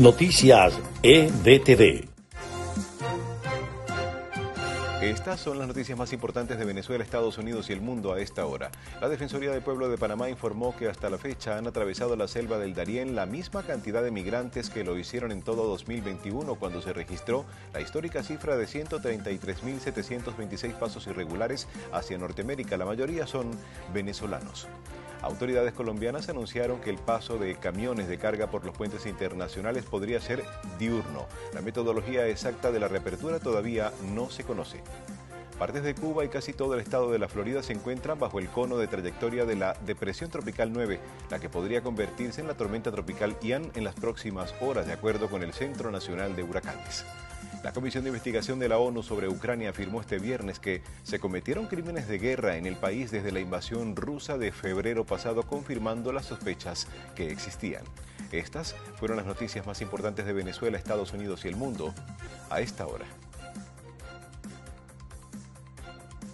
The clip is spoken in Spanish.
Noticias EDTV. Estas son las noticias más importantes de Venezuela, Estados Unidos y el mundo a esta hora. La Defensoría del Pueblo de Panamá informó que hasta la fecha han atravesado la selva del Darién la misma cantidad de migrantes que lo hicieron en todo 2021 cuando se registró la histórica cifra de 133.726 pasos irregulares hacia Norteamérica. La mayoría son venezolanos. Autoridades colombianas anunciaron que el paso de camiones de carga por los puentes internacionales podría ser diurno. La metodología exacta de la reapertura todavía no se conoce. Partes de Cuba y casi todo el estado de la Florida se encuentran bajo el cono de trayectoria de la Depresión Tropical 9, la que podría convertirse en la tormenta tropical Ian en las próximas horas, de acuerdo con el Centro Nacional de Huracanes. La Comisión de Investigación de la ONU sobre Ucrania afirmó este viernes que se cometieron crímenes de guerra en el país desde la invasión rusa de febrero pasado, confirmando las sospechas que existían. Estas fueron las noticias más importantes de Venezuela, Estados Unidos y el mundo a esta hora.